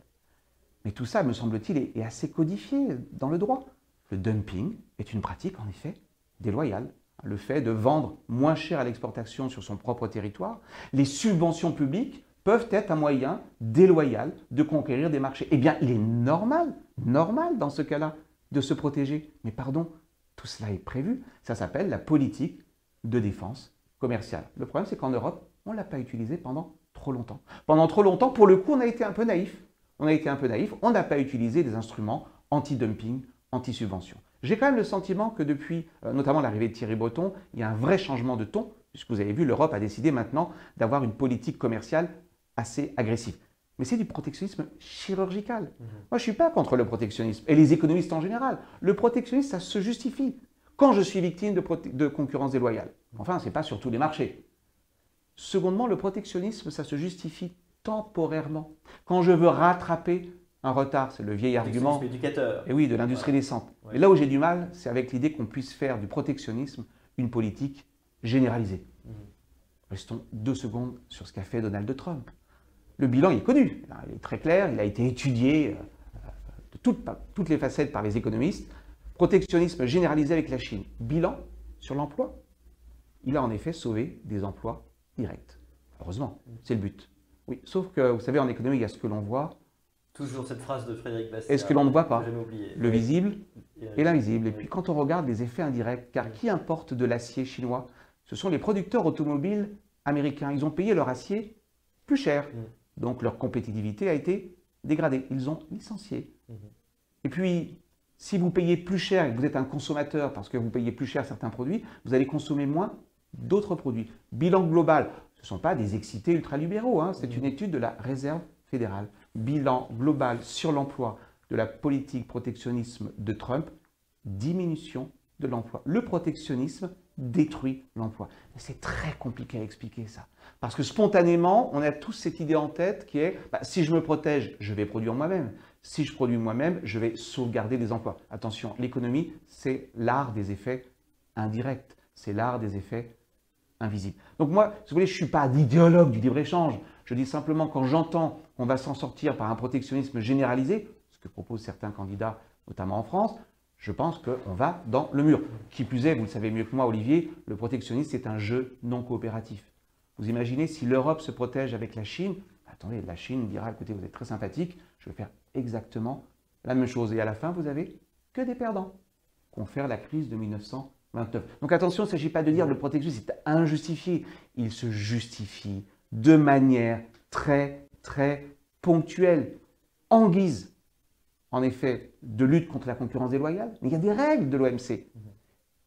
Mais tout ça, me semble-t-il, est, assez codifié dans le droit. Le dumping est une pratique, en effet, déloyale. Le fait de vendre moins cher à l'exportation sur son propre territoire. Les subventions publiques peuvent être un moyen déloyal de conquérir des marchés. Eh bien, il est normal, normal dans ce cas-là, de se protéger. Mais pardon, tout cela est prévu. Ça s'appelle la politique de défense commerciale. Le problème, c'est qu'en Europe, on ne l'a pas utilisé pendant trop longtemps. Pendant trop longtemps, pour le coup, on a été un peu naïf on a été un peu naïf, on n'a pas utilisé des instruments anti-dumping, anti-subvention. J'ai quand même le sentiment que depuis euh, notamment l'arrivée de Thierry Breton, il y a un vrai changement de ton, puisque vous avez vu, l'Europe a décidé maintenant d'avoir une politique commerciale assez agressive. Mais c'est du protectionnisme chirurgical. Mhm. Moi, je ne suis pas contre le protectionnisme, et les économistes en général. Le protectionnisme, ça se justifie quand je suis victime de, de concurrence déloyale. Enfin, ce n'est pas sur tous les marchés. Secondement, le protectionnisme, ça se justifie temporairement. Quand je veux rattraper un retard, c'est le vieil argument. Et oui, de l'industrie naissante. Et là où j'ai du mal, c'est avec l'idée qu'on puisse faire du protectionnisme une politique généralisée. Mmh. Restons deux secondes sur ce qu'a fait Donald Trump. Le bilan est connu, il est très clair, il a été étudié euh, de toutes, toutes les facettes par les économistes. Protectionnisme généralisé avec la Chine. Bilan sur l'emploi. Il a en effet sauvé des emplois directs. Heureusement, mmh. c'est le but. Oui, sauf que vous savez, en économie, il y a ce que l'on voit. Toujours cette phrase de Frédéric Bastiat. Et ce que l'on ne voit pas. Le visible et l'invisible? Et puis quand on regarde les effets indirects, car qui importe de l'acier chinois? Ce sont les producteurs automobiles américains. Ils ont payé leur acier plus cher. Mm. Donc leur compétitivité a été dégradée. Ils ont licencié. Mm-hmm. Et puis, si vous payez plus cher et que vous êtes un consommateur parce que vous payez plus cher certains produits, vous allez consommer moins d'autres produits. Bilan global, ne sont pas des excités ultralibéraux, hein. c'est une mmh. étude de la Réserve fédérale. Bilan global sur l'emploi de la politique protectionnisme de Trump, diminution de l'emploi. Le protectionnisme détruit l'emploi. C'est très compliqué à expliquer ça. Parce que spontanément, on a tous cette idée en tête qui est, bah, si je me protège, je vais produire moi-même. Si je produis moi-même, je vais sauvegarder des emplois. Attention, l'économie, c'est l'art des effets indirects. C'est l'art des effets invisible. Donc moi, si vous voulez, je ne suis pas d'idéologue du libre-échange. Je dis simplement quand j'entends qu'on va s'en sortir par un protectionnisme généralisé, ce que proposent certains candidats, notamment en France, je pense qu'on va dans le mur. Qui plus est, vous le savez mieux que moi, Olivier, le protectionnisme, c'est un jeu non coopératif. Vous imaginez si l'Europe se protège avec la Chine, attendez, la Chine dira, écoutez, vous êtes très sympathique, je vais faire exactement la même chose. Et à la fin, vous avez que des perdants. Confère la crise de 1929. Donc attention, il ne s'agit pas de dire que le protectionnisme est injustifié. Il se justifie de manière très, très ponctuelle, en guise, en effet, de lutte contre la concurrence déloyale. Mais il y a des règles de l'OMC.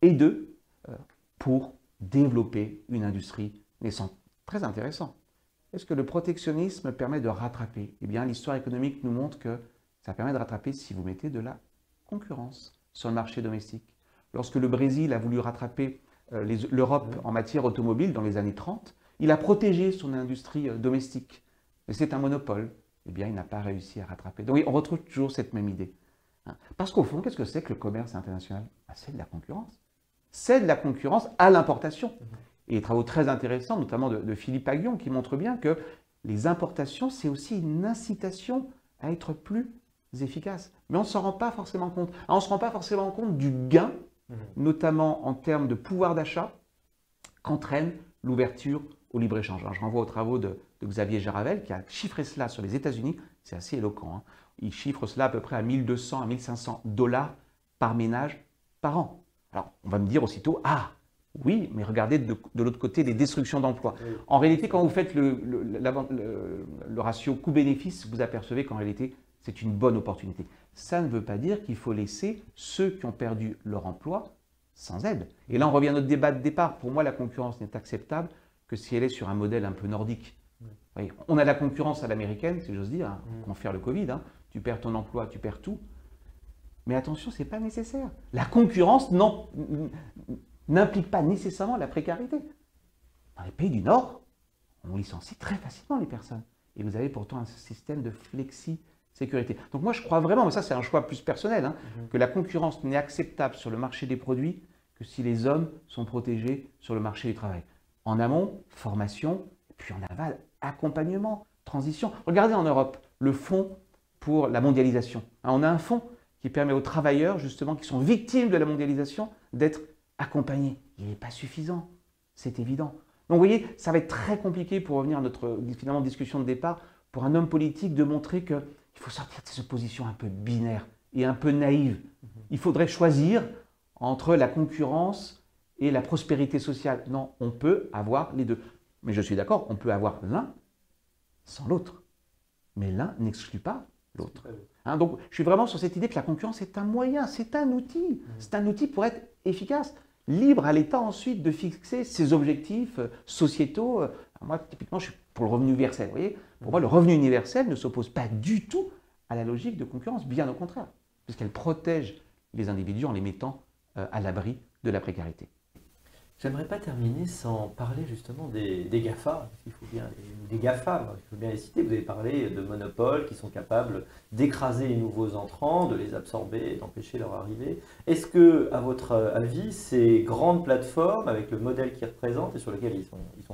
Et deux, euh, pour développer une industrie naissante. Très intéressant. Est-ce que le protectionnisme permet de rattraper? Eh bien, l'histoire économique nous montre que ça permet de rattraper si vous mettez de la concurrence sur le marché domestique. Lorsque le Brésil a voulu rattraper euh, l'Europe en matière automobile dans les années 30, il a protégé son industrie euh, domestique. Mais c'est un monopole. Eh bien, il n'a pas réussi à rattraper. Donc, on retrouve toujours cette même idée. Hein. Parce qu'au fond, qu'est-ce que c'est que le commerce international? Bah, C'est de la concurrence. C'est de la concurrence à l'importation. Et des travaux très intéressants, notamment de, Philippe Aguillon, qui montrent bien que les importations, c'est aussi une incitation à être plus efficace. Mais on ne s'en rend pas forcément compte. on ne se rend pas forcément compte du gain, mhm. notamment en termes de pouvoir d'achat, qu'entraîne l'ouverture au libre-échange. Je renvoie aux travaux de, Xavier Jaravel qui a chiffré cela sur les États-Unis. C'est assez éloquent. Hein. Il chiffre cela à peu près à 1200 à 1500 dollars par ménage par an. Alors, on va me dire aussitôt, ah, oui, mais regardez de, l'autre côté les destructions d'emplois. En réalité, quand vous faites le, le ratio coût-bénéfice, vous apercevez qu'en réalité, c'est une bonne opportunité. Ça ne veut pas dire qu'il faut laisser ceux qui ont perdu leur emploi sans aide. Et là, on revient à notre débat de départ. Pour moi, la concurrence n'est acceptable que si elle est sur un modèle un peu nordique. On a la concurrence à l'américaine, si j'ose dire, hein, mm. le Covid. Hein. Tu perds ton emploi, tu perds tout. Mais attention, ce n'est pas nécessaire. La concurrence n'implique pas nécessairement la précarité. Dans les pays du Nord, on licencie très facilement les personnes. Et vous avez pourtant un système de flexi-sécurité. Donc moi, je crois vraiment, mais ça c'est un choix plus personnel, hein, mm-hmm. que la concurrence n'est acceptable sur le marché des produits que si les hommes sont protégés sur le marché du travail. En amont, formation, puis en aval, accompagnement, transition. Regardez en Europe le fonds pour la mondialisation. Hein, on a un fonds qui permet aux travailleurs, justement, qui sont victimes de la mondialisation, d'être accompagnés. Il n'est pas suffisant, c'est évident. Donc vous voyez, ça va être très compliqué pour revenir à notre finalement, discussion de départ, pour un homme politique de montrer qu'il faut sortir de cette position un peu binaire et un peu naïve. Il faudrait choisir entre la concurrence et la prospérité sociale. Non, on peut avoir les deux. Mais je suis d'accord, on peut avoir l'un sans l'autre. Mais l'un n'exclut pas l'autre. Hein, donc je suis vraiment sur cette idée que la concurrence est un moyen, c'est un outil. Mmh. C'est un outil pour être efficace. Libre à l'État ensuite de fixer ses objectifs euh, sociétaux. Euh, moi, typiquement, je suis pour le revenu universel. Vous voyez pour moi, le revenu universel ne s'oppose pas du tout à la logique de concurrence, bien au contraire, puisqu'elle protège les individus en les mettant à l'abri de la précarité. J'aimerais pas terminer sans parler justement des, des GAFA, il faut bien des GAFA, il faut bien les citer. Vous avez parlé de monopoles qui sont capables d'écraser les nouveaux entrants, de les absorber, d'empêcher leur arrivée. Est-ce que, à votre avis, ces grandes plateformes, avec le modèle qu'ils représentent et sur lequel ils sont, ils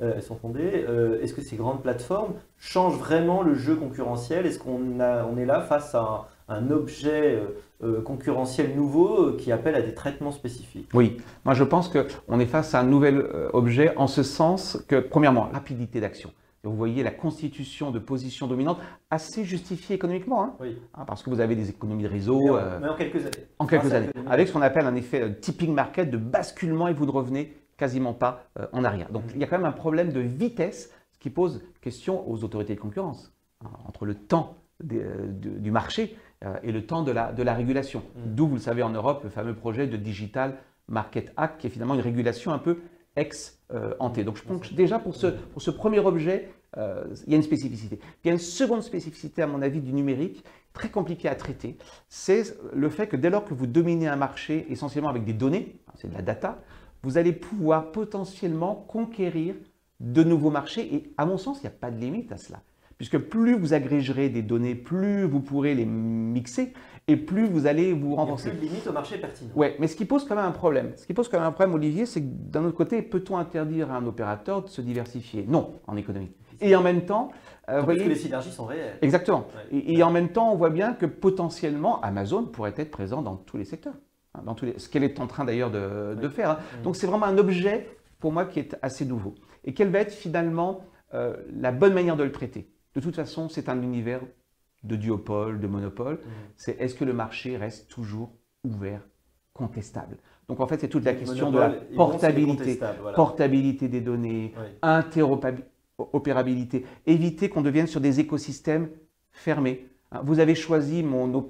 euh, elles sont fondées, euh, est-ce que ces grandes plateformes changent vraiment le jeu concurrentiel? Est-ce qu'on on est là face à un, objet euh, euh, concurrentiel nouveau euh, qui appelle à des traitements spécifiques. Oui, moi je pense qu'on est face à un nouvel objet en ce sens que, premièrement, rapidité d'action. Vous voyez la constitution de positions dominantes assez justifiée économiquement, hein, oui. Hein, parce que vous avez des économies de réseau. mais en quelques années. En quelques années, avec ce qu'on appelle un effet tipping market de basculement et vous ne revenez quasiment pas en arrière. Donc il y a quand même un problème de vitesse, ce qui pose question aux autorités de concurrence, hein, entre le temps du marché et le temps de la, de la régulation. Mm. D'où, vous le savez, en Europe, le fameux projet de Digital Market Act, qui est finalement une régulation un peu ex ante. Donc je pense que déjà pour ce, pour ce premier objet, euh, il y a une spécificité. il y a une seconde spécificité, à mon avis, du numérique, très compliquée à traiter, c'est le fait que dès lors que vous dominez un marché essentiellement avec des données, c'est de la data, vous allez pouvoir potentiellement conquérir de nouveaux marchés. Et à mon sens, il n'y a pas de limite à cela. Puisque plus vous agrégerez des données, plus vous pourrez les mixer et plus vous allez vous renforcer. Il y a plus de limite au marché pertinent. Oui, mais ce qui pose quand même un problème. Ce qui pose quand même un problème, Olivier, c'est que d'un autre côté, peut-on interdire à un opérateur de se diversifier? Non, en économie. Et en même temps, euh, voyez, que les synergies sont réelles. Exactement. Et, en même temps, on voit bien que potentiellement, Amazon pourrait être présent dans tous les secteurs. Hein, dans tous les, ce qu'elle est en train d'ailleurs de, faire. Hein. Donc c'est vraiment un objet, pour moi, qui est assez nouveau. Et quelle va être finalement euh, la bonne manière de le traiter? De toute façon, c'est un univers de duopole, de monopole. Mmh. C'est est-ce que le marché reste toujours ouvert, contestable? Donc en fait, c'est toute la question de la portabilité, portabilité des données, interopérabilité, éviter qu'on devienne sur des écosystèmes fermés. Hein, vous avez choisi mon,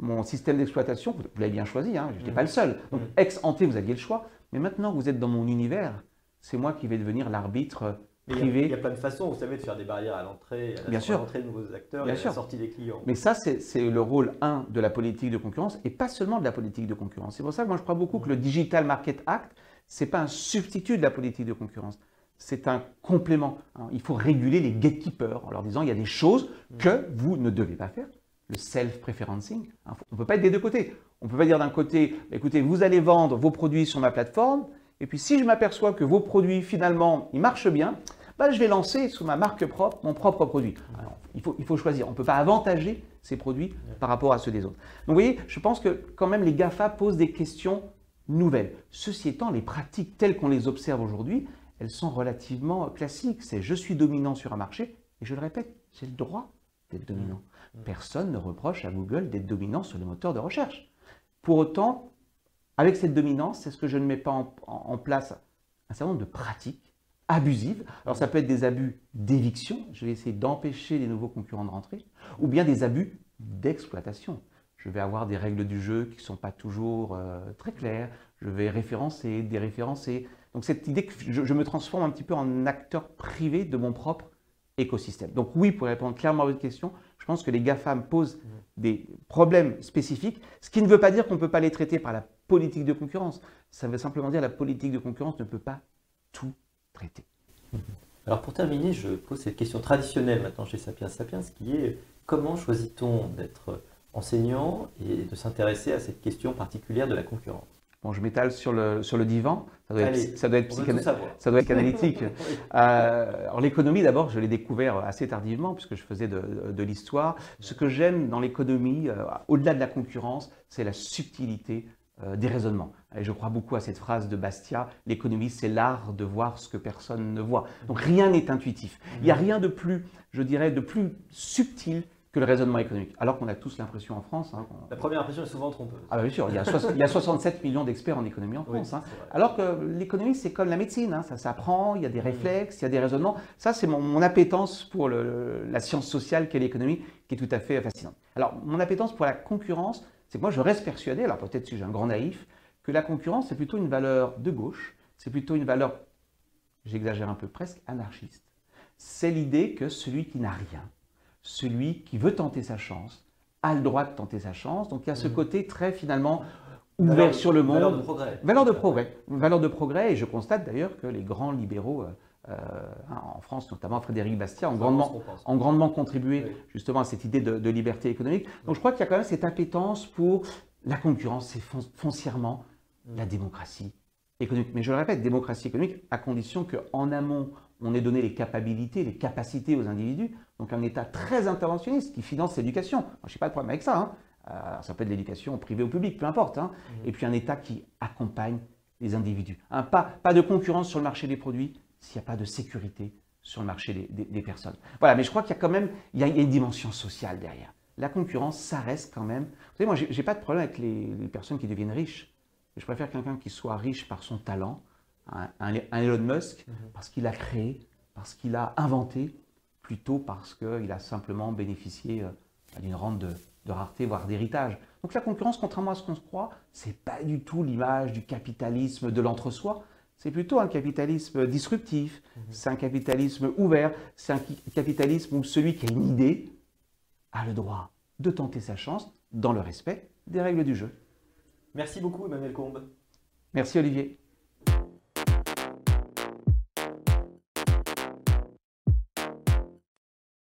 mon, système d'exploitation, vous l'avez bien choisi, hein, je n'étais mmh. pas le seul. Donc mmh. ex ante, vous aviez le choix. Mais maintenant, vous êtes dans mon univers, c'est moi qui vais devenir l'arbitre Il y, a, plein de façons, vous savez, de faire des barrières à l'entrée, à l'entrée de nouveaux acteurs et à la sortie des clients. Mais ça, c'est le rôle 1 de la politique de concurrence et pas seulement de la politique de concurrence. C'est pour ça que moi, je crois beaucoup que le Digital Market Act, ce n'est pas un substitut de la politique de concurrence. C'est un complément. Hein. Il faut réguler les gatekeepers en leur disant il y a des choses que vous ne devez pas faire. Le self-preferencing. Hein. On ne peut pas être des deux côtés. On ne peut pas dire d'un côté, écoutez, vous allez vendre vos produits sur ma plateforme, et puis si je m'aperçois que vos produits, finalement, ils marchent bien, bah, je vais lancer sous ma marque propre mon propre produit. il, faut, il faut choisir. On ne peut pas avantager ces produits par rapport à ceux des autres. Donc vous voyez, je pense que quand même les GAFA posent des questions nouvelles. Ceci étant, les pratiques telles qu'on les observe aujourd'hui, elles sont relativement classiques. C'est je suis dominant sur un marché, et je le répète, j'ai le droit d'être dominant. Personne ne reproche à Google d'être dominant sur le moteur de recherche. Pour autant, avec cette dominance, c'est ce que je ne mets pas en, place un certain nombre de pratiques abusives. Alors ça peut être des abus d'éviction, je vais essayer d'empêcher les nouveaux concurrents de rentrer, ou bien des abus d'exploitation. Je vais avoir des règles du jeu qui ne sont pas toujours euh, très claires, je vais référencer, déréférencer. Donc cette idée que je, me transforme un petit peu en acteur privé de mon propre écosystème. Donc oui, pour répondre clairement à votre question, je pense que les GAFAM posent des problèmes spécifiques, ce qui ne veut pas dire qu'on ne peut pas les traiter par la politique de concurrence. Ça veut simplement dire que la politique de concurrence ne peut pas tout traiter. Alors pour terminer, je pose cette question traditionnelle maintenant chez Sapiens Sapiens, qui est comment choisit-on d'être enseignant et de s'intéresser à cette question particulière de la concurrence? Bon, je m'étale sur le, sur le divan. Ça doit être, ça doit être, ça doit être analytique. Euh, alors l'économie, d'abord, je l'ai découvert assez tardivement puisque je faisais de, de l'histoire. Ce que j'aime dans l'économie, euh, au-delà de la concurrence, c'est la subtilité euh, des raisonnements. Et je crois beaucoup à cette phrase de Bastia, l'économie c'est l'art de voir ce que personne ne voit. Donc rien n'est intuitif. Il n'y a rien de plus, je dirais, de plus subtil que le raisonnement économique. Alors qu'on a tous l'impression en France. Hein, la première impression est souvent trompeuse. Ah bien sûr, il y, a il y a 67 millions d'experts en économie en France. hein. Alors que l'économie, c'est comme la médecine, hein, ça s'apprend, il y a des mmh. réflexes, il y a des raisonnements. Ça, c'est mon, mon, appétence pour le, la science sociale qu'est l'économie, qui est tout à fait fascinante. Alors, mon appétence pour la concurrence, c'est que moi, je reste persuadé, alors peut-être si j'ai un grand naïf, que la concurrence, c'est plutôt une valeur de gauche, c'est plutôt une valeur, j'exagère un peu presque, anarchiste. C'est l'idée que celui qui n'a rien, celui qui veut tenter sa chance, a le droit de tenter sa chance. Donc il y a ce mmh. côté très finalement ouvert sur le monde. Valeur de progrès. Valeur de progrès. Valeur de progrès. Et je constate d'ailleurs que les grands libéraux, euh, hein, en France notamment Frédéric Bastiat, ont grandement, ont grandement contribué justement à cette idée de, liberté économique. Donc je crois qu'il y a quand même cette impétence pour la concurrence, c'est foncièrement mm. la démocratie économique. Mais je le répète, démocratie économique à condition qu'en amont, on ait donné les capacités, les capacités aux individus. Donc un État très interventionniste qui finance l'éducation. Je n'ai pas de problème avec ça. Hein. Euh, ça peut être l'éducation privée ou publique, peu importe. Hein. Mm. Et puis un État qui accompagne les individus. pas, pas de concurrence sur le marché des produits, s'il n'y a pas de sécurité sur le marché des, personnes. Voilà, mais je crois qu'il y a quand même il y a, une dimension sociale derrière. La concurrence, ça reste quand même. Vous savez, moi, je n'ai pas de problème avec les, personnes qui deviennent riches. Je préfère quelqu'un qui soit riche par son talent, un, Elon Musk, mhm. parce qu'il a créé, parce qu'il a inventé, plutôt parce qu'il a simplement bénéficié euh, d'une rente de, de rareté, voire d'héritage. Donc la concurrence, contrairement à ce qu'on se croit, c'est pas du tout l'image du capitalisme de l'entre-soi. C'est plutôt un capitalisme disruptif, mhm. c'est un capitalisme ouvert, c'est un capitalisme où celui qui a une idée a le droit de tenter sa chance dans le respect des règles du jeu. Merci beaucoup Emmanuel Combe. Merci Olivier.